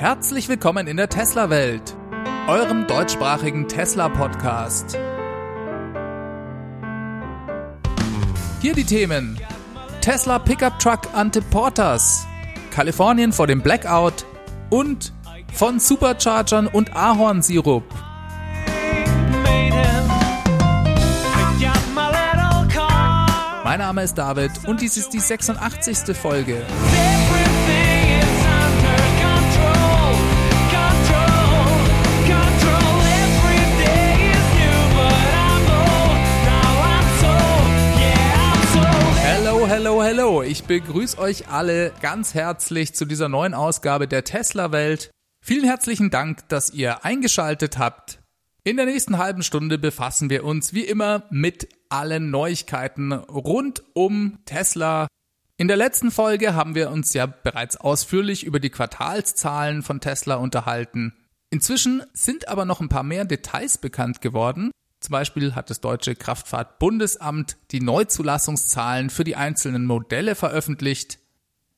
Herzlich willkommen in der Tesla-Welt, eurem deutschsprachigen Tesla-Podcast. Hier die Themen: Tesla Pickup Truck ante Porters, Kalifornien vor dem Blackout und von Superchargern und Ahornsirup. Mein Name ist David und dies ist die 86. Folge. Hello, hello. Ich begrüße euch alle ganz herzlich zu dieser neuen Ausgabe der Tesla Welt. Vielen herzlichen Dank, dass ihr eingeschaltet habt. In der nächsten halben Stunde befassen wir uns wie immer mit allen Neuigkeiten rund um Tesla. In der letzten Folge haben wir uns ja bereits ausführlich über die Quartalszahlen von Tesla unterhalten. Inzwischen sind aber noch ein paar mehr Details bekannt geworden. Zum Beispiel hat das deutsche Kraftfahrtbundesamt die Neuzulassungszahlen für die einzelnen Modelle veröffentlicht.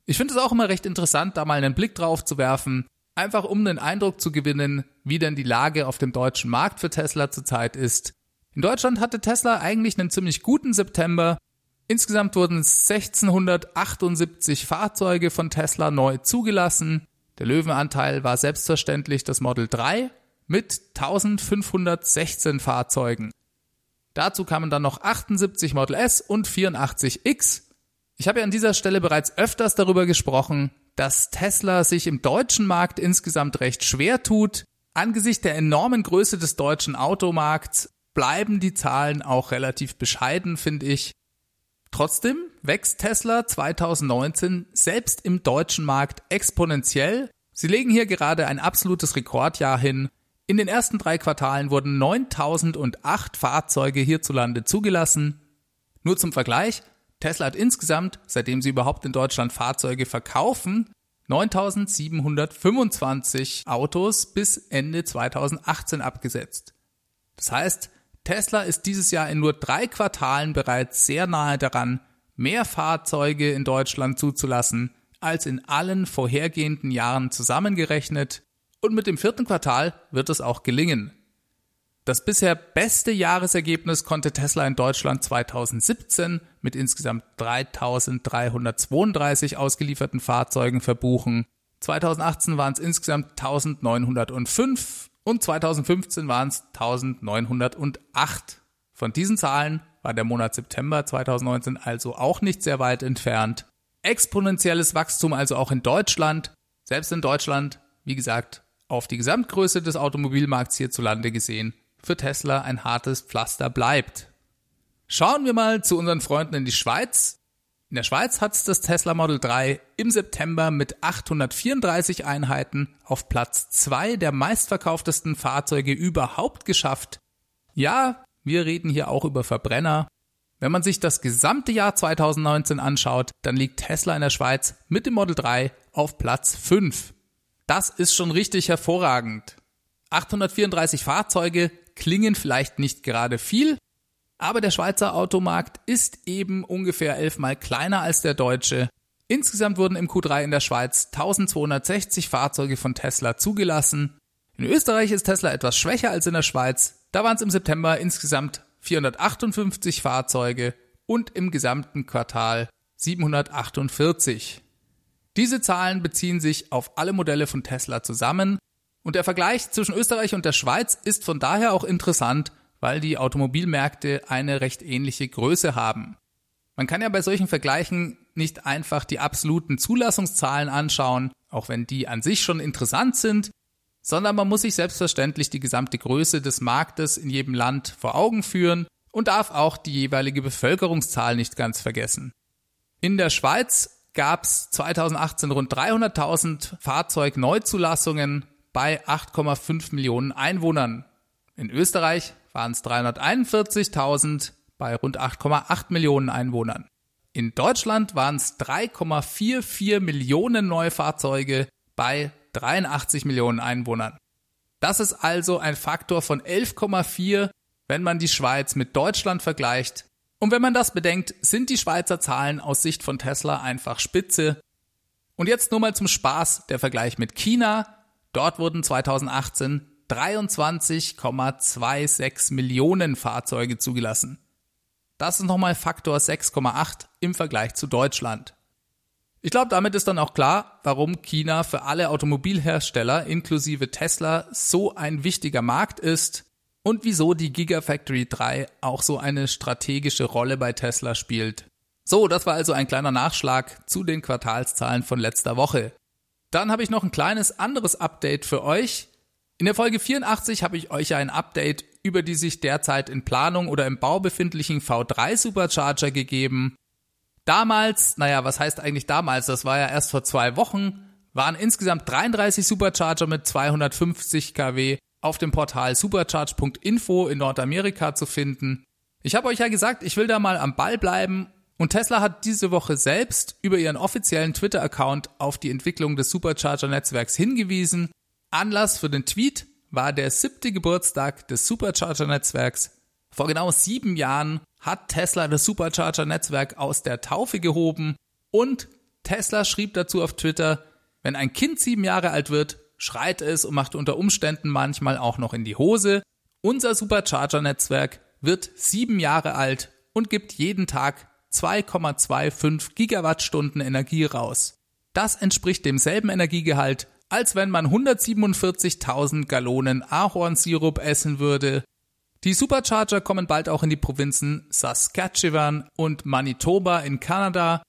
Ich finde es auch immer recht interessant, da mal einen Blick drauf zu werfen, einfach um den Eindruck zu gewinnen, wie denn die Lage auf dem deutschen Markt für Tesla zurzeit ist. In Deutschland hatte Tesla eigentlich einen ziemlich guten September. Insgesamt wurden 1678 Fahrzeuge von Tesla neu zugelassen. Der Löwenanteil war selbstverständlich das Model 3 mit 1516 Fahrzeugen. Dazu kamen dann noch 78 Model S und 84 X. Ich habe ja an dieser Stelle bereits öfters darüber gesprochen, dass Tesla sich im deutschen Markt insgesamt recht schwer tut. Angesichts der enormen Größe des deutschen Automarkts bleiben die Zahlen auch relativ bescheiden, finde ich. Trotzdem wächst Tesla 2019 selbst im deutschen Markt exponentiell. Sie legen hier gerade ein absolutes Rekordjahr hin. In den ersten drei Quartalen wurden 9008 Fahrzeuge hierzulande zugelassen. Nur zum Vergleich, Tesla hat insgesamt, seitdem sie überhaupt in Deutschland Fahrzeuge verkaufen, 9725 Autos bis Ende 2018 abgesetzt. Das heißt, Tesla ist dieses Jahr in nur drei Quartalen bereits sehr nahe daran, mehr Fahrzeuge in Deutschland zuzulassen als in allen vorhergehenden Jahren zusammengerechnet und mit dem vierten Quartal wird es auch gelingen. Das bisher beste Jahresergebnis konnte Tesla in Deutschland 2017 mit insgesamt 3332 ausgelieferten Fahrzeugen verbuchen. 2018 waren es insgesamt 1905 und 2015 waren es 1908. Von diesen Zahlen war der Monat September 2019 also auch nicht sehr weit entfernt. Exponentielles Wachstum also auch in Deutschland. Selbst in Deutschland, wie gesagt, auf die Gesamtgröße des Automobilmarkts hierzulande gesehen, für Tesla ein hartes Pflaster bleibt. Schauen wir mal zu unseren Freunden in die Schweiz. In der Schweiz hat es das Tesla Model 3 im September mit 834 Einheiten auf Platz 2 der meistverkauftesten Fahrzeuge überhaupt geschafft. Ja, wir reden hier auch über Verbrenner. Wenn man sich das gesamte Jahr 2019 anschaut, dann liegt Tesla in der Schweiz mit dem Model 3 auf Platz 5. Das ist schon richtig hervorragend. 834 Fahrzeuge klingen vielleicht nicht gerade viel, aber der Schweizer Automarkt ist eben ungefähr elfmal kleiner als der deutsche. Insgesamt wurden im Q3 in der Schweiz 1260 Fahrzeuge von Tesla zugelassen. In Österreich ist Tesla etwas schwächer als in der Schweiz. Da waren es im September insgesamt 458 Fahrzeuge und im gesamten Quartal 748. Diese Zahlen beziehen sich auf alle Modelle von Tesla zusammen und der Vergleich zwischen Österreich und der Schweiz ist von daher auch interessant, weil die Automobilmärkte eine recht ähnliche Größe haben. Man kann ja bei solchen Vergleichen nicht einfach die absoluten Zulassungszahlen anschauen, auch wenn die an sich schon interessant sind, sondern man muss sich selbstverständlich die gesamte Größe des Marktes in jedem Land vor Augen führen und darf auch die jeweilige Bevölkerungszahl nicht ganz vergessen. In der Schweiz gab es 2018 rund 300.000 Fahrzeugneuzulassungen bei 8,5 Millionen Einwohnern. In Österreich waren es 341.000 bei rund 8,8 Millionen Einwohnern. In Deutschland waren es 3,44 Millionen Neufahrzeuge bei 83 Millionen Einwohnern. Das ist also ein Faktor von 11,4, wenn man die Schweiz mit Deutschland vergleicht. Und wenn man das bedenkt, sind die Schweizer Zahlen aus Sicht von Tesla einfach spitze. Und jetzt nur mal zum Spaß der Vergleich mit China. Dort wurden 2018 23,26 Millionen Fahrzeuge zugelassen. Das ist nochmal Faktor 6,8 im Vergleich zu Deutschland. Ich glaube, damit ist dann auch klar, warum China für alle Automobilhersteller inklusive Tesla so ein wichtiger Markt ist und wieso die Gigafactory 3 auch so eine strategische Rolle bei Tesla spielt. So, das war also ein kleiner Nachschlag zu den Quartalszahlen von letzter Woche. Dann habe ich noch ein kleines anderes Update für euch. In der Folge 84 habe ich euch ein Update über die sich derzeit in Planung oder im Bau befindlichen V3 Supercharger gegeben. Damals, naja, was heißt eigentlich damals? Das war ja erst vor zwei Wochen, waren insgesamt 33 Supercharger mit 250 kW auf dem Portal supercharge.info in Nordamerika zu finden. Ich habe euch ja gesagt, ich will da mal am Ball bleiben und Tesla hat diese Woche selbst über ihren offiziellen Twitter-Account auf die Entwicklung des Supercharger-Netzwerks hingewiesen. Anlass für den Tweet war der siebte Geburtstag des Supercharger-Netzwerks. Vor genau sieben Jahren hat Tesla das Supercharger-Netzwerk aus der Taufe gehoben und Tesla schrieb dazu auf Twitter, wenn ein Kind sieben Jahre alt wird, schreit es und macht unter Umständen manchmal auch noch in die Hose. Unser Supercharger-Netzwerk wird sieben Jahre alt und gibt jeden Tag 2,25 Gigawattstunden Energie raus. Das entspricht demselben Energiegehalt, als wenn man 147.000 Gallonen Ahornsirup essen würde die Supercharger kommen bald auch in die Provinzen Saskatchewan und Manitoba in Kanada.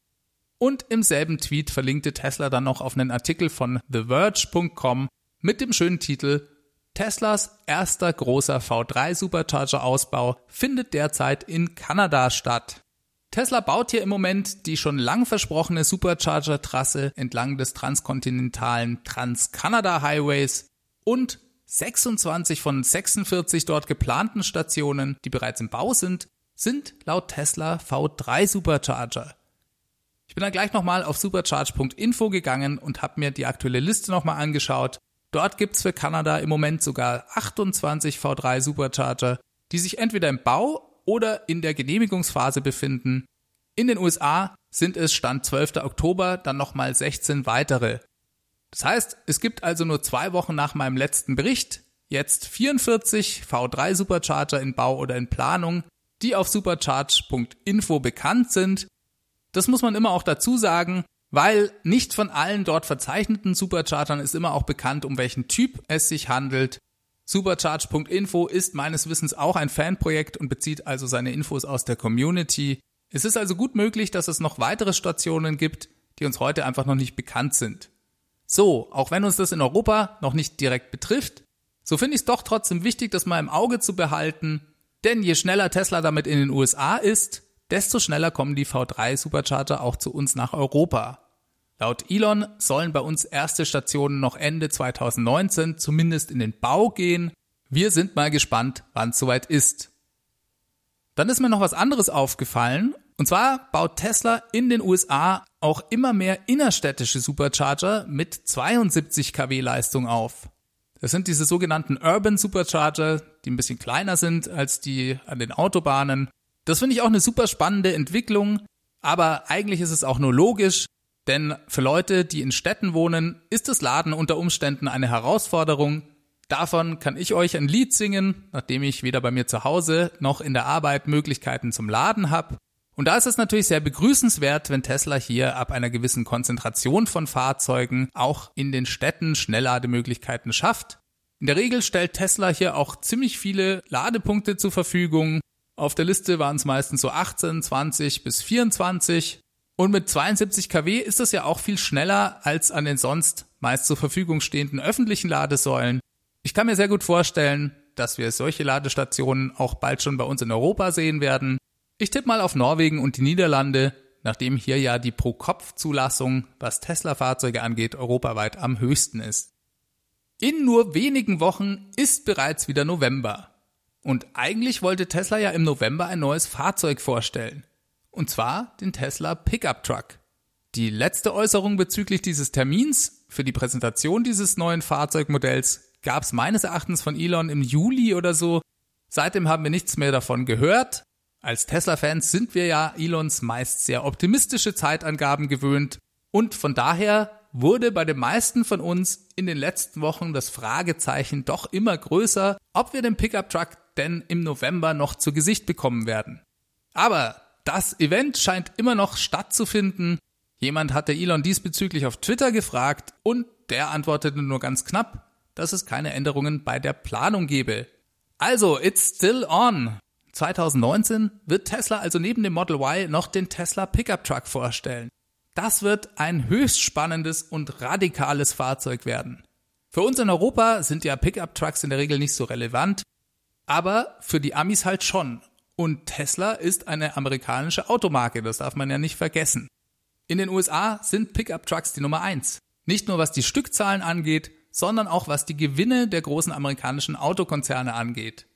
Und im selben Tweet verlinkte Tesla dann noch auf einen Artikel von TheVerge.com mit dem schönen Titel Teslas erster großer V3 Supercharger Ausbau findet derzeit in Kanada statt. Tesla baut hier im Moment die schon lang versprochene Supercharger-Trasse entlang des transkontinentalen Trans-Canada Highways und 26 von 46 dort geplanten Stationen, die bereits im Bau sind, sind laut Tesla V3 Supercharger. Ich bin dann gleich nochmal auf supercharge.info gegangen und habe mir die aktuelle Liste nochmal angeschaut. Dort gibt's für Kanada im Moment sogar 28 V3 Supercharger, die sich entweder im Bau oder in der Genehmigungsphase befinden. In den USA sind es Stand 12. Oktober dann nochmal 16 weitere. Das heißt, es gibt also nur zwei Wochen nach meinem letzten Bericht jetzt 44 V3 Supercharger in Bau oder in Planung, die auf supercharge.info bekannt sind. Das muss man immer auch dazu sagen, weil nicht von allen dort verzeichneten Superchargern ist immer auch bekannt, um welchen Typ es sich handelt. Supercharge.info ist meines Wissens auch ein Fanprojekt und bezieht also seine Infos aus der Community. Es ist also gut möglich, dass es noch weitere Stationen gibt, die uns heute einfach noch nicht bekannt sind. So, auch wenn uns das in Europa noch nicht direkt betrifft, so finde ich es doch trotzdem wichtig, das mal im Auge zu behalten, denn je schneller Tesla damit in den USA ist, desto schneller kommen die V3 Supercharger auch zu uns nach Europa. Laut Elon sollen bei uns erste Stationen noch Ende 2019 zumindest in den Bau gehen. Wir sind mal gespannt, wann es soweit ist. Dann ist mir noch was anderes aufgefallen, und zwar baut Tesla in den USA auch immer mehr innerstädtische Supercharger mit 72 kW Leistung auf. Das sind diese sogenannten Urban Supercharger, die ein bisschen kleiner sind als die an den Autobahnen. Das finde ich auch eine super spannende Entwicklung, aber eigentlich ist es auch nur logisch, denn für Leute, die in Städten wohnen, ist das Laden unter Umständen eine Herausforderung. Davon kann ich euch ein Lied singen, nachdem ich weder bei mir zu Hause noch in der Arbeit Möglichkeiten zum Laden habe. Und da ist es natürlich sehr begrüßenswert, wenn Tesla hier ab einer gewissen Konzentration von Fahrzeugen auch in den Städten Schnelllademöglichkeiten schafft. In der Regel stellt Tesla hier auch ziemlich viele Ladepunkte zur Verfügung. Auf der Liste waren es meistens so 18, 20 bis 24. Und mit 72 kW ist das ja auch viel schneller als an den sonst meist zur Verfügung stehenden öffentlichen Ladesäulen. Ich kann mir sehr gut vorstellen, dass wir solche Ladestationen auch bald schon bei uns in Europa sehen werden. Ich tippe mal auf Norwegen und die Niederlande, nachdem hier ja die Pro-Kopf-Zulassung, was Tesla-Fahrzeuge angeht, europaweit am höchsten ist. In nur wenigen Wochen ist bereits wieder November. Und eigentlich wollte Tesla ja im November ein neues Fahrzeug vorstellen. Und zwar den Tesla Pickup Truck. Die letzte Äußerung bezüglich dieses Termins für die Präsentation dieses neuen Fahrzeugmodells gab es meines Erachtens von Elon im Juli oder so. Seitdem haben wir nichts mehr davon gehört. Als Tesla-Fans sind wir ja Elons meist sehr optimistische Zeitangaben gewöhnt und von daher wurde bei den meisten von uns in den letzten Wochen das Fragezeichen doch immer größer, ob wir den Pickup Truck denn im November noch zu Gesicht bekommen werden. Aber das Event scheint immer noch stattzufinden. Jemand hatte Elon diesbezüglich auf Twitter gefragt und der antwortete nur ganz knapp, dass es keine Änderungen bei der Planung gebe. Also, it's still on. 2019 wird Tesla also neben dem Model Y noch den Tesla Pickup Truck vorstellen. Das wird ein höchst spannendes und radikales Fahrzeug werden. Für uns in Europa sind ja Pickup Trucks in der Regel nicht so relevant, aber für die Amis halt schon. Und Tesla ist eine amerikanische Automarke, das darf man ja nicht vergessen. In den USA sind Pickup Trucks die Nummer eins. Nicht nur was die Stückzahlen angeht, sondern auch was die Gewinne der großen amerikanischen Autokonzerne angeht.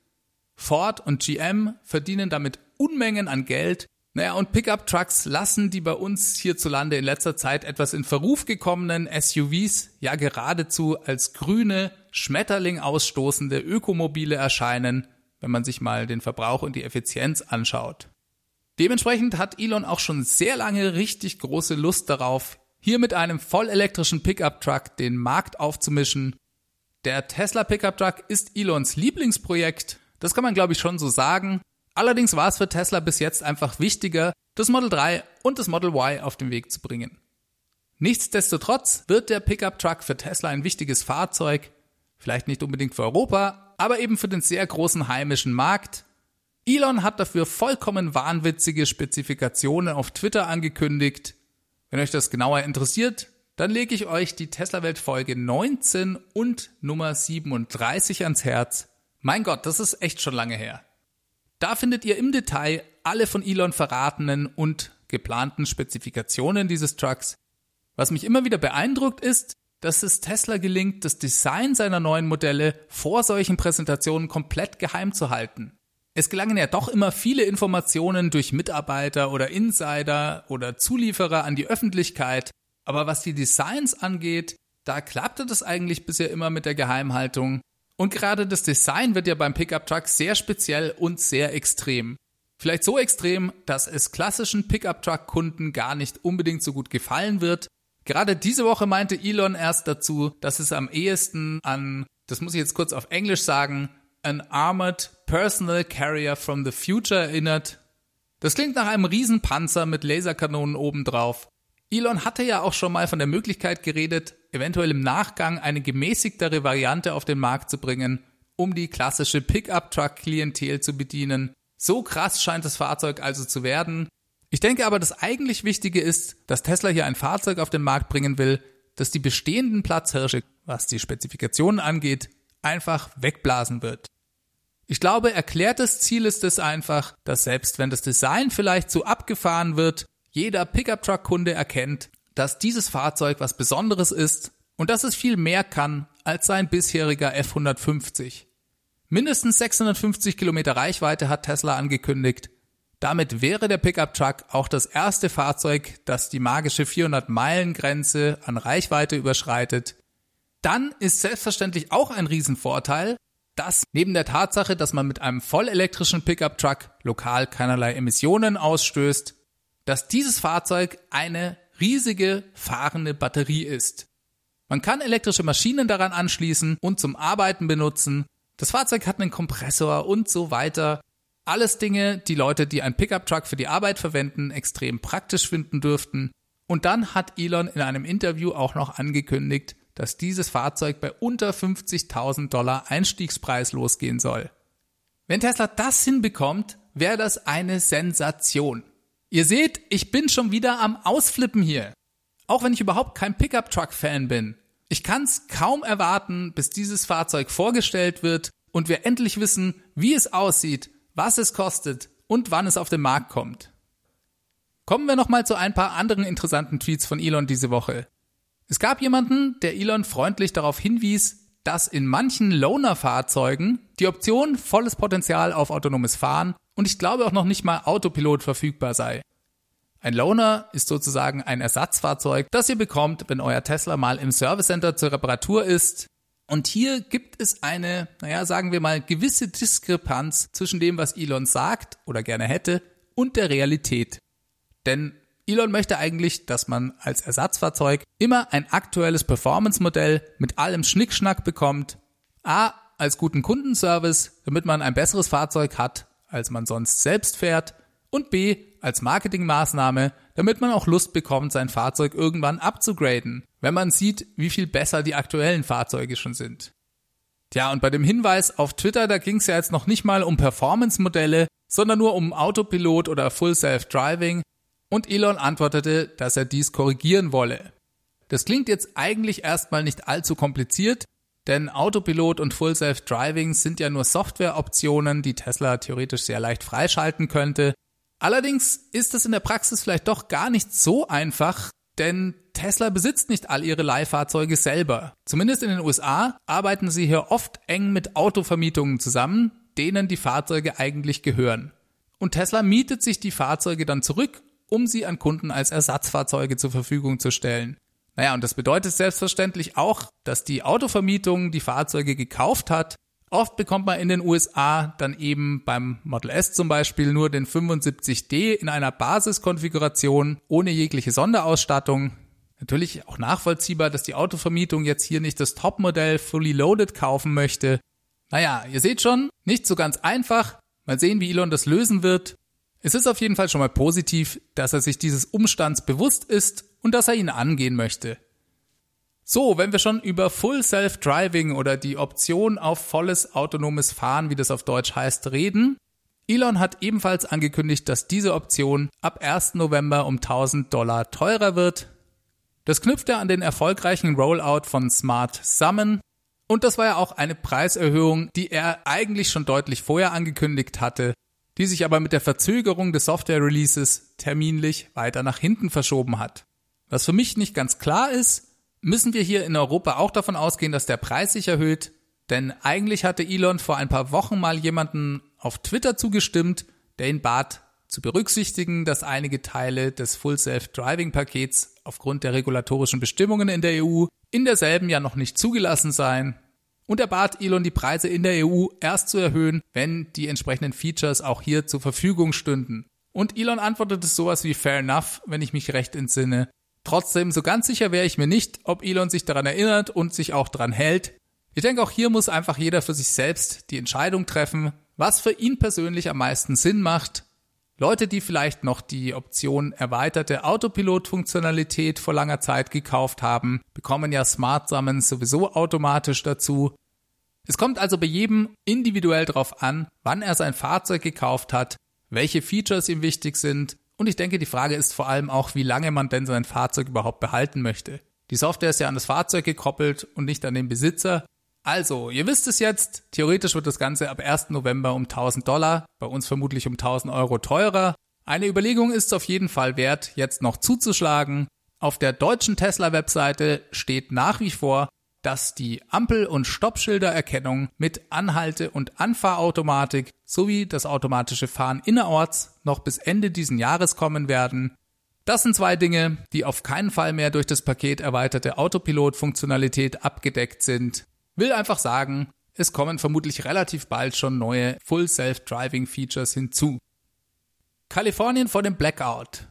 Ford und GM verdienen damit Unmengen an Geld. Naja, und Pickup-Trucks lassen die bei uns hierzulande in letzter Zeit etwas in Verruf gekommenen SUVs ja geradezu als grüne, Schmetterling ausstoßende Ökomobile erscheinen, wenn man sich mal den Verbrauch und die Effizienz anschaut. Dementsprechend hat Elon auch schon sehr lange richtig große Lust darauf, hier mit einem vollelektrischen Pickup-Truck den Markt aufzumischen. Der Tesla Pickup Truck ist Elons Lieblingsprojekt das kann man, glaube ich, schon so sagen. Allerdings war es für Tesla bis jetzt einfach wichtiger, das Model 3 und das Model Y auf den Weg zu bringen. Nichtsdestotrotz wird der Pickup Truck für Tesla ein wichtiges Fahrzeug, vielleicht nicht unbedingt für Europa, aber eben für den sehr großen heimischen Markt. Elon hat dafür vollkommen wahnwitzige Spezifikationen auf Twitter angekündigt. Wenn euch das genauer interessiert, dann lege ich euch die Tesla Welt Folge 19 und Nummer 37 ans Herz. Mein Gott, das ist echt schon lange her. Da findet ihr im Detail alle von Elon verratenen und geplanten Spezifikationen dieses Trucks. Was mich immer wieder beeindruckt ist, dass es Tesla gelingt, das Design seiner neuen Modelle vor solchen Präsentationen komplett geheim zu halten. Es gelangen ja doch immer viele Informationen durch Mitarbeiter oder Insider oder Zulieferer an die Öffentlichkeit, aber was die Designs angeht, da klappte das eigentlich bisher immer mit der Geheimhaltung und gerade das Design wird ja beim Pickup Truck sehr speziell und sehr extrem. Vielleicht so extrem, dass es klassischen Pickup Truck Kunden gar nicht unbedingt so gut gefallen wird. Gerade diese Woche meinte Elon erst dazu, dass es am ehesten an, das muss ich jetzt kurz auf Englisch sagen, an Armored Personal Carrier from the Future erinnert. Das klingt nach einem Riesenpanzer mit Laserkanonen obendrauf. Elon hatte ja auch schon mal von der Möglichkeit geredet, eventuell im Nachgang eine gemäßigtere Variante auf den Markt zu bringen, um die klassische Pickup-Truck-Klientel zu bedienen. So krass scheint das Fahrzeug also zu werden. Ich denke aber, das eigentlich Wichtige ist, dass Tesla hier ein Fahrzeug auf den Markt bringen will, das die bestehenden Platzhirsche, was die Spezifikationen angeht, einfach wegblasen wird. Ich glaube, erklärtes Ziel ist es einfach, dass selbst wenn das Design vielleicht zu abgefahren wird, jeder Pickup-Truck-Kunde erkennt, dass dieses Fahrzeug was Besonderes ist und dass es viel mehr kann als sein bisheriger F150. Mindestens 650 Kilometer Reichweite hat Tesla angekündigt. Damit wäre der Pickup-Truck auch das erste Fahrzeug, das die magische 400-Meilen-Grenze an Reichweite überschreitet. Dann ist selbstverständlich auch ein Riesenvorteil, dass neben der Tatsache, dass man mit einem vollelektrischen Pickup-Truck lokal keinerlei Emissionen ausstößt, dass dieses Fahrzeug eine riesige fahrende Batterie ist. Man kann elektrische Maschinen daran anschließen und zum Arbeiten benutzen. Das Fahrzeug hat einen Kompressor und so weiter. Alles Dinge, die Leute, die einen Pickup-Truck für die Arbeit verwenden, extrem praktisch finden dürften. Und dann hat Elon in einem Interview auch noch angekündigt, dass dieses Fahrzeug bei unter 50.000 Dollar Einstiegspreis losgehen soll. Wenn Tesla das hinbekommt, wäre das eine Sensation. Ihr seht, ich bin schon wieder am Ausflippen hier. Auch wenn ich überhaupt kein Pickup-Truck-Fan bin. Ich kann's kaum erwarten, bis dieses Fahrzeug vorgestellt wird und wir endlich wissen, wie es aussieht, was es kostet und wann es auf den Markt kommt. Kommen wir nochmal zu ein paar anderen interessanten Tweets von Elon diese Woche. Es gab jemanden, der Elon freundlich darauf hinwies, dass in manchen Loaner-Fahrzeugen die Option volles Potenzial auf autonomes Fahren und ich glaube auch noch nicht mal Autopilot verfügbar sei. Ein Loaner ist sozusagen ein Ersatzfahrzeug, das ihr bekommt, wenn euer Tesla mal im Service Center zur Reparatur ist. Und hier gibt es eine, naja, sagen wir mal, gewisse Diskrepanz zwischen dem, was Elon sagt oder gerne hätte, und der Realität. Denn Elon möchte eigentlich, dass man als Ersatzfahrzeug immer ein aktuelles Performance-Modell mit allem Schnickschnack bekommt. A, als guten Kundenservice, damit man ein besseres Fahrzeug hat, als man sonst selbst fährt. Und B, als Marketingmaßnahme, damit man auch Lust bekommt, sein Fahrzeug irgendwann abzugraden, wenn man sieht, wie viel besser die aktuellen Fahrzeuge schon sind. Tja, und bei dem Hinweis auf Twitter, da ging es ja jetzt noch nicht mal um Performance-Modelle, sondern nur um Autopilot oder Full Self-Driving. Und Elon antwortete, dass er dies korrigieren wolle. Das klingt jetzt eigentlich erstmal nicht allzu kompliziert, denn Autopilot und Full Self-Driving sind ja nur Softwareoptionen, die Tesla theoretisch sehr leicht freischalten könnte. Allerdings ist es in der Praxis vielleicht doch gar nicht so einfach, denn Tesla besitzt nicht all ihre Leihfahrzeuge selber. Zumindest in den USA arbeiten sie hier oft eng mit Autovermietungen zusammen, denen die Fahrzeuge eigentlich gehören. Und Tesla mietet sich die Fahrzeuge dann zurück, um sie an Kunden als Ersatzfahrzeuge zur Verfügung zu stellen. Naja, und das bedeutet selbstverständlich auch, dass die Autovermietung die Fahrzeuge gekauft hat Oft bekommt man in den USA dann eben beim Model S zum Beispiel nur den 75D in einer Basiskonfiguration ohne jegliche Sonderausstattung. Natürlich auch nachvollziehbar, dass die Autovermietung jetzt hier nicht das Topmodell fully loaded kaufen möchte. Naja, ihr seht schon, nicht so ganz einfach. Mal sehen, wie Elon das lösen wird. Es ist auf jeden Fall schon mal positiv, dass er sich dieses Umstands bewusst ist und dass er ihn angehen möchte. So, wenn wir schon über Full Self-Driving oder die Option auf volles autonomes Fahren, wie das auf Deutsch heißt, reden, Elon hat ebenfalls angekündigt, dass diese Option ab 1. November um 1000 Dollar teurer wird. Das knüpft er an den erfolgreichen Rollout von Smart Summon. Und das war ja auch eine Preiserhöhung, die er eigentlich schon deutlich vorher angekündigt hatte, die sich aber mit der Verzögerung des Software-Releases terminlich weiter nach hinten verschoben hat. Was für mich nicht ganz klar ist, müssen wir hier in Europa auch davon ausgehen, dass der Preis sich erhöht? Denn eigentlich hatte Elon vor ein paar Wochen mal jemanden auf Twitter zugestimmt, der ihn bat, zu berücksichtigen, dass einige Teile des Full Self-Driving Pakets aufgrund der regulatorischen Bestimmungen in der EU in derselben ja noch nicht zugelassen seien. Und er bat Elon, die Preise in der EU erst zu erhöhen, wenn die entsprechenden Features auch hier zur Verfügung stünden. Und Elon antwortete sowas wie fair enough, wenn ich mich recht entsinne. Trotzdem, so ganz sicher wäre ich mir nicht, ob Elon sich daran erinnert und sich auch daran hält. Ich denke, auch hier muss einfach jeder für sich selbst die Entscheidung treffen, was für ihn persönlich am meisten Sinn macht. Leute, die vielleicht noch die Option erweiterte Autopilot-Funktionalität vor langer Zeit gekauft haben, bekommen ja Smart Summons sowieso automatisch dazu. Es kommt also bei jedem individuell darauf an, wann er sein Fahrzeug gekauft hat, welche Features ihm wichtig sind und ich denke, die Frage ist vor allem auch, wie lange man denn sein Fahrzeug überhaupt behalten möchte. Die Software ist ja an das Fahrzeug gekoppelt und nicht an den Besitzer. Also, ihr wisst es jetzt, theoretisch wird das Ganze ab 1. November um 1000 Dollar, bei uns vermutlich um 1000 Euro teurer. Eine Überlegung ist es auf jeden Fall wert, jetzt noch zuzuschlagen. Auf der deutschen Tesla-Webseite steht nach wie vor, dass die Ampel- und Stoppschildererkennung mit Anhalte- und Anfahrautomatik sowie das automatische Fahren innerorts noch bis Ende diesen Jahres kommen werden. Das sind zwei Dinge, die auf keinen Fall mehr durch das Paket erweiterte Autopilot-Funktionalität abgedeckt sind. Will einfach sagen, es kommen vermutlich relativ bald schon neue Full Self-Driving Features hinzu. Kalifornien vor dem Blackout.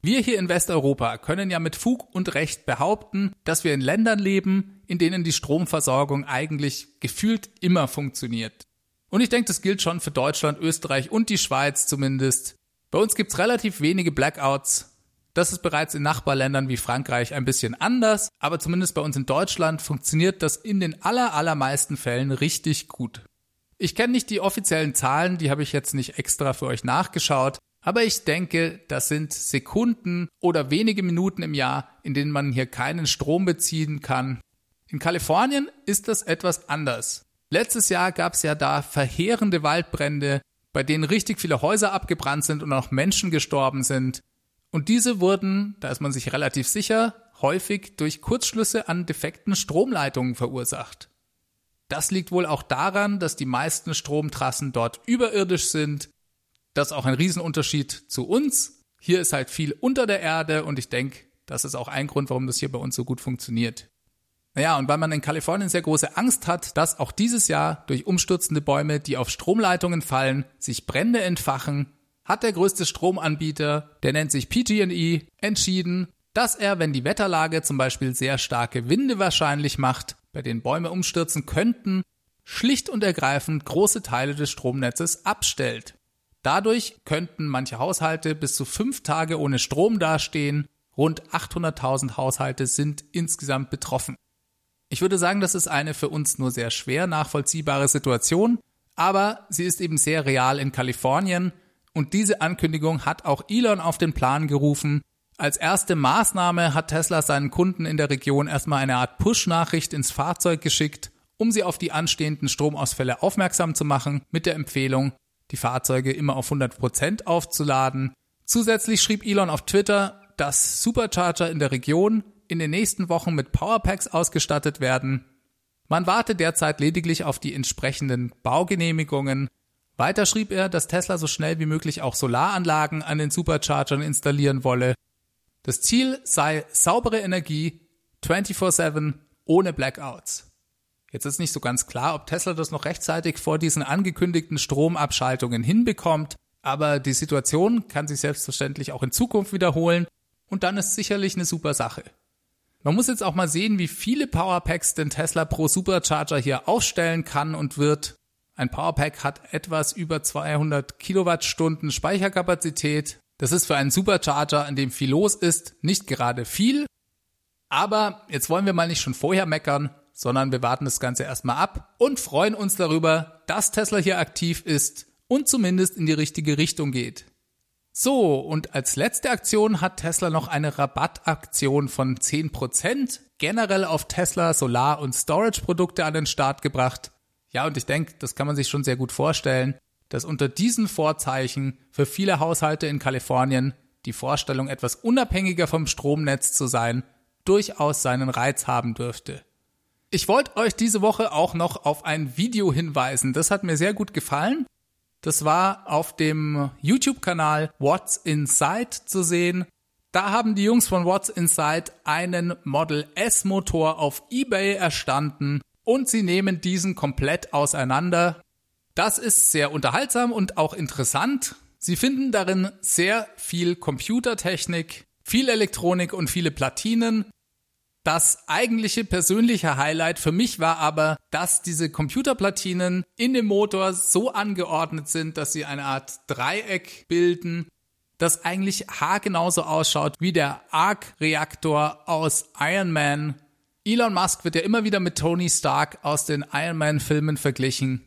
Wir hier in Westeuropa können ja mit Fug und Recht behaupten, dass wir in Ländern leben, in denen die Stromversorgung eigentlich gefühlt immer funktioniert. Und ich denke, das gilt schon für Deutschland, Österreich und die Schweiz zumindest. Bei uns gibt's relativ wenige Blackouts. Das ist bereits in Nachbarländern wie Frankreich ein bisschen anders, aber zumindest bei uns in Deutschland funktioniert das in den aller, allermeisten Fällen richtig gut. Ich kenne nicht die offiziellen Zahlen, die habe ich jetzt nicht extra für euch nachgeschaut, aber ich denke, das sind Sekunden oder wenige Minuten im Jahr, in denen man hier keinen Strom beziehen kann. In Kalifornien ist das etwas anders. Letztes Jahr gab es ja da verheerende Waldbrände, bei denen richtig viele Häuser abgebrannt sind und auch Menschen gestorben sind. Und diese wurden, da ist man sich relativ sicher, häufig durch Kurzschlüsse an defekten Stromleitungen verursacht. Das liegt wohl auch daran, dass die meisten Stromtrassen dort überirdisch sind das ist auch ein Riesenunterschied zu uns. Hier ist halt viel unter der Erde und ich denke, das ist auch ein Grund, warum das hier bei uns so gut funktioniert. Naja, und weil man in Kalifornien sehr große Angst hat, dass auch dieses Jahr durch umstürzende Bäume, die auf Stromleitungen fallen, sich Brände entfachen, hat der größte Stromanbieter, der nennt sich PG&E, entschieden, dass er, wenn die Wetterlage zum Beispiel sehr starke Winde wahrscheinlich macht, bei denen Bäume umstürzen könnten, schlicht und ergreifend große Teile des Stromnetzes abstellt. Dadurch könnten manche Haushalte bis zu fünf Tage ohne Strom dastehen. Rund 800.000 Haushalte sind insgesamt betroffen. Ich würde sagen, das ist eine für uns nur sehr schwer nachvollziehbare Situation, aber sie ist eben sehr real in Kalifornien und diese Ankündigung hat auch Elon auf den Plan gerufen. Als erste Maßnahme hat Tesla seinen Kunden in der Region erstmal eine Art Push-Nachricht ins Fahrzeug geschickt, um sie auf die anstehenden Stromausfälle aufmerksam zu machen, mit der Empfehlung, die Fahrzeuge immer auf 100 Prozent aufzuladen. Zusätzlich schrieb Elon auf Twitter, dass Supercharger in der Region in den nächsten Wochen mit Powerpacks ausgestattet werden. Man warte derzeit lediglich auf die entsprechenden Baugenehmigungen. Weiter schrieb er, dass Tesla so schnell wie möglich auch Solaranlagen an den Superchargern installieren wolle. Das Ziel sei saubere Energie 24/7 ohne Blackouts. Jetzt ist nicht so ganz klar, ob Tesla das noch rechtzeitig vor diesen angekündigten Stromabschaltungen hinbekommt, aber die Situation kann sich selbstverständlich auch in Zukunft wiederholen und dann ist sicherlich eine super Sache. Man muss jetzt auch mal sehen, wie viele Powerpacks denn Tesla pro Supercharger hier aufstellen kann und wird. Ein Powerpack hat etwas über 200 Kilowattstunden Speicherkapazität. Das ist für einen Supercharger, in dem viel los ist, nicht gerade viel. Aber jetzt wollen wir mal nicht schon vorher meckern sondern wir warten das Ganze erstmal ab und freuen uns darüber, dass Tesla hier aktiv ist und zumindest in die richtige Richtung geht. So, und als letzte Aktion hat Tesla noch eine Rabattaktion von 10% generell auf Tesla Solar- und Storage-Produkte an den Start gebracht. Ja, und ich denke, das kann man sich schon sehr gut vorstellen, dass unter diesen Vorzeichen für viele Haushalte in Kalifornien die Vorstellung, etwas unabhängiger vom Stromnetz zu sein, durchaus seinen Reiz haben dürfte. Ich wollte euch diese Woche auch noch auf ein Video hinweisen. Das hat mir sehr gut gefallen. Das war auf dem YouTube-Kanal What's Inside zu sehen. Da haben die Jungs von What's Inside einen Model S Motor auf eBay erstanden und sie nehmen diesen komplett auseinander. Das ist sehr unterhaltsam und auch interessant. Sie finden darin sehr viel Computertechnik, viel Elektronik und viele Platinen. Das eigentliche persönliche Highlight für mich war aber, dass diese Computerplatinen in dem Motor so angeordnet sind, dass sie eine Art Dreieck bilden, das eigentlich haargenauso ausschaut wie der Arc-Reaktor aus Iron Man. Elon Musk wird ja immer wieder mit Tony Stark aus den Iron Man-Filmen verglichen.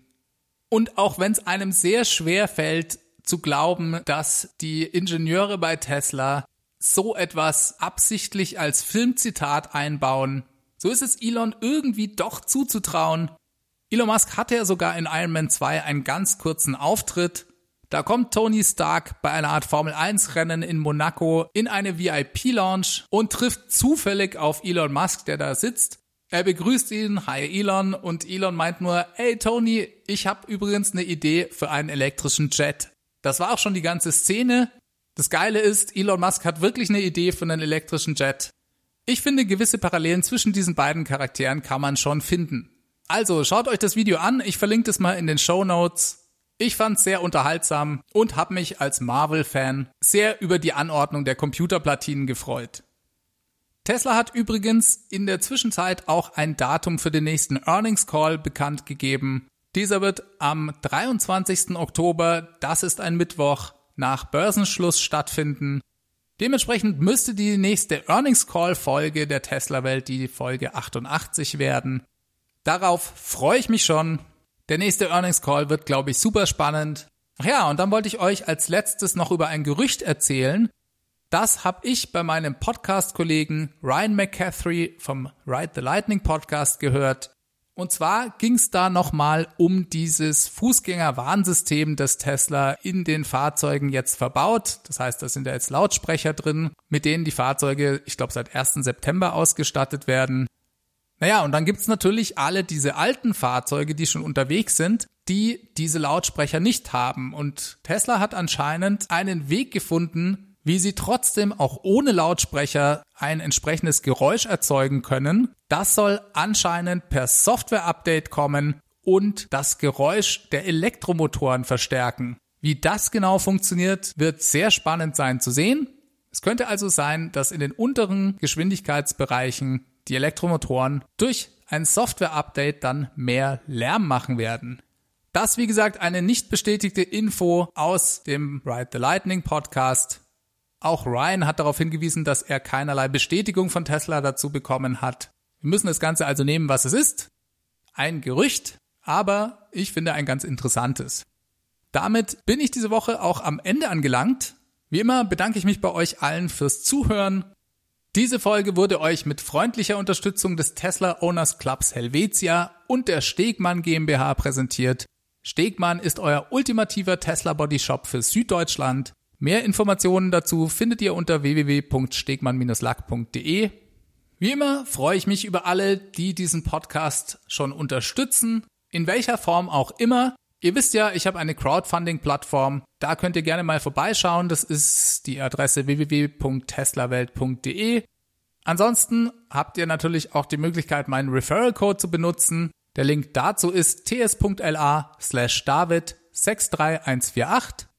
Und auch wenn es einem sehr schwer fällt, zu glauben, dass die Ingenieure bei Tesla so etwas absichtlich als Filmzitat einbauen. So ist es Elon irgendwie doch zuzutrauen. Elon Musk hatte ja sogar in Iron Man 2 einen ganz kurzen Auftritt. Da kommt Tony Stark bei einer Art Formel 1 Rennen in Monaco in eine VIP Lounge und trifft zufällig auf Elon Musk, der da sitzt. Er begrüßt ihn, hi Elon, und Elon meint nur, hey Tony, ich habe übrigens eine Idee für einen elektrischen Jet. Das war auch schon die ganze Szene. Das Geile ist, Elon Musk hat wirklich eine Idee für einen elektrischen Jet. Ich finde, gewisse Parallelen zwischen diesen beiden Charakteren kann man schon finden. Also schaut euch das Video an, ich verlinke es mal in den Show Notes. Ich fand's sehr unterhaltsam und habe mich als Marvel-Fan sehr über die Anordnung der Computerplatinen gefreut. Tesla hat übrigens in der Zwischenzeit auch ein Datum für den nächsten Earnings Call bekannt gegeben. Dieser wird am 23. Oktober, das ist ein Mittwoch, nach Börsenschluss stattfinden. Dementsprechend müsste die nächste Earnings Call Folge der Tesla Welt die Folge 88 werden. Darauf freue ich mich schon. Der nächste Earnings Call wird, glaube ich, super spannend. Ach ja, und dann wollte ich euch als letztes noch über ein Gerücht erzählen. Das habe ich bei meinem Podcast-Kollegen Ryan McCaffrey vom Ride the Lightning Podcast gehört. Und zwar ging es da nochmal um dieses Fußgängerwarnsystem, das Tesla in den Fahrzeugen jetzt verbaut. Das heißt, da sind ja jetzt Lautsprecher drin, mit denen die Fahrzeuge, ich glaube, seit 1. September ausgestattet werden. Naja, und dann gibt's natürlich alle diese alten Fahrzeuge, die schon unterwegs sind, die diese Lautsprecher nicht haben. Und Tesla hat anscheinend einen Weg gefunden, wie sie trotzdem auch ohne Lautsprecher ein entsprechendes Geräusch erzeugen können. Das soll anscheinend per Software-Update kommen und das Geräusch der Elektromotoren verstärken. Wie das genau funktioniert, wird sehr spannend sein zu sehen. Es könnte also sein, dass in den unteren Geschwindigkeitsbereichen die Elektromotoren durch ein Software-Update dann mehr Lärm machen werden. Das, wie gesagt, eine nicht bestätigte Info aus dem Ride the Lightning Podcast. Auch Ryan hat darauf hingewiesen, dass er keinerlei Bestätigung von Tesla dazu bekommen hat. Wir müssen das Ganze also nehmen, was es ist. Ein Gerücht, aber ich finde ein ganz interessantes. Damit bin ich diese Woche auch am Ende angelangt. Wie immer bedanke ich mich bei euch allen fürs Zuhören. Diese Folge wurde euch mit freundlicher Unterstützung des Tesla Owners Clubs Helvetia und der Stegmann GmbH präsentiert. Stegmann ist euer ultimativer Tesla Body Shop für Süddeutschland. Mehr Informationen dazu findet ihr unter www.stegmann-lack.de. Wie immer freue ich mich über alle, die diesen Podcast schon unterstützen, in welcher Form auch immer. Ihr wisst ja, ich habe eine Crowdfunding-Plattform. Da könnt ihr gerne mal vorbeischauen. Das ist die Adresse www.teslawelt.de. Ansonsten habt ihr natürlich auch die Möglichkeit, meinen Referral-Code zu benutzen. Der Link dazu ist ts.la slash david 63148.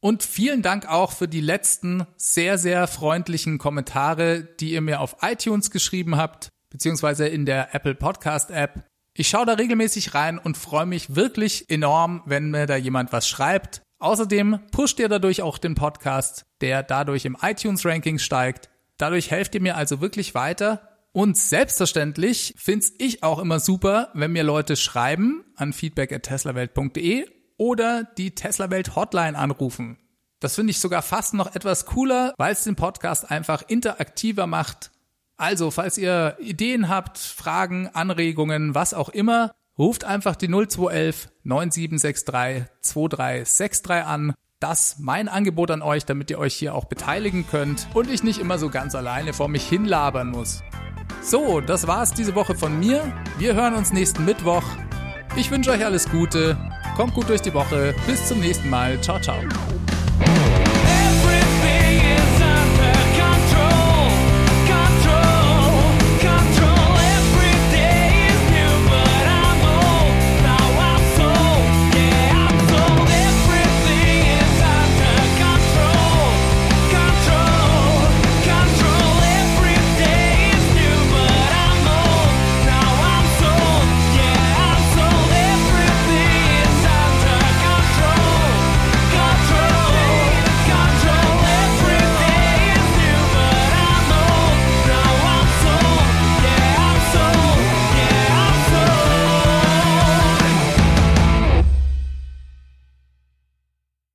Und vielen Dank auch für die letzten sehr, sehr freundlichen Kommentare, die ihr mir auf iTunes geschrieben habt, beziehungsweise in der Apple Podcast App. Ich schaue da regelmäßig rein und freue mich wirklich enorm, wenn mir da jemand was schreibt. Außerdem pusht ihr dadurch auch den Podcast, der dadurch im iTunes Ranking steigt. Dadurch helft ihr mir also wirklich weiter und selbstverständlich find's ich auch immer super, wenn mir Leute schreiben an feedback@teslawelt.de oder die Teslawelt Hotline anrufen. Das finde ich sogar fast noch etwas cooler, weil es den Podcast einfach interaktiver macht. Also, falls ihr Ideen habt, Fragen, Anregungen, was auch immer, ruft einfach die 0211 9763 2363 an. Das mein Angebot an euch, damit ihr euch hier auch beteiligen könnt und ich nicht immer so ganz alleine vor mich hinlabern muss. So, das war's diese Woche von mir. Wir hören uns nächsten Mittwoch. Ich wünsche euch alles Gute. Kommt gut durch die Woche. Bis zum nächsten Mal. Ciao, ciao.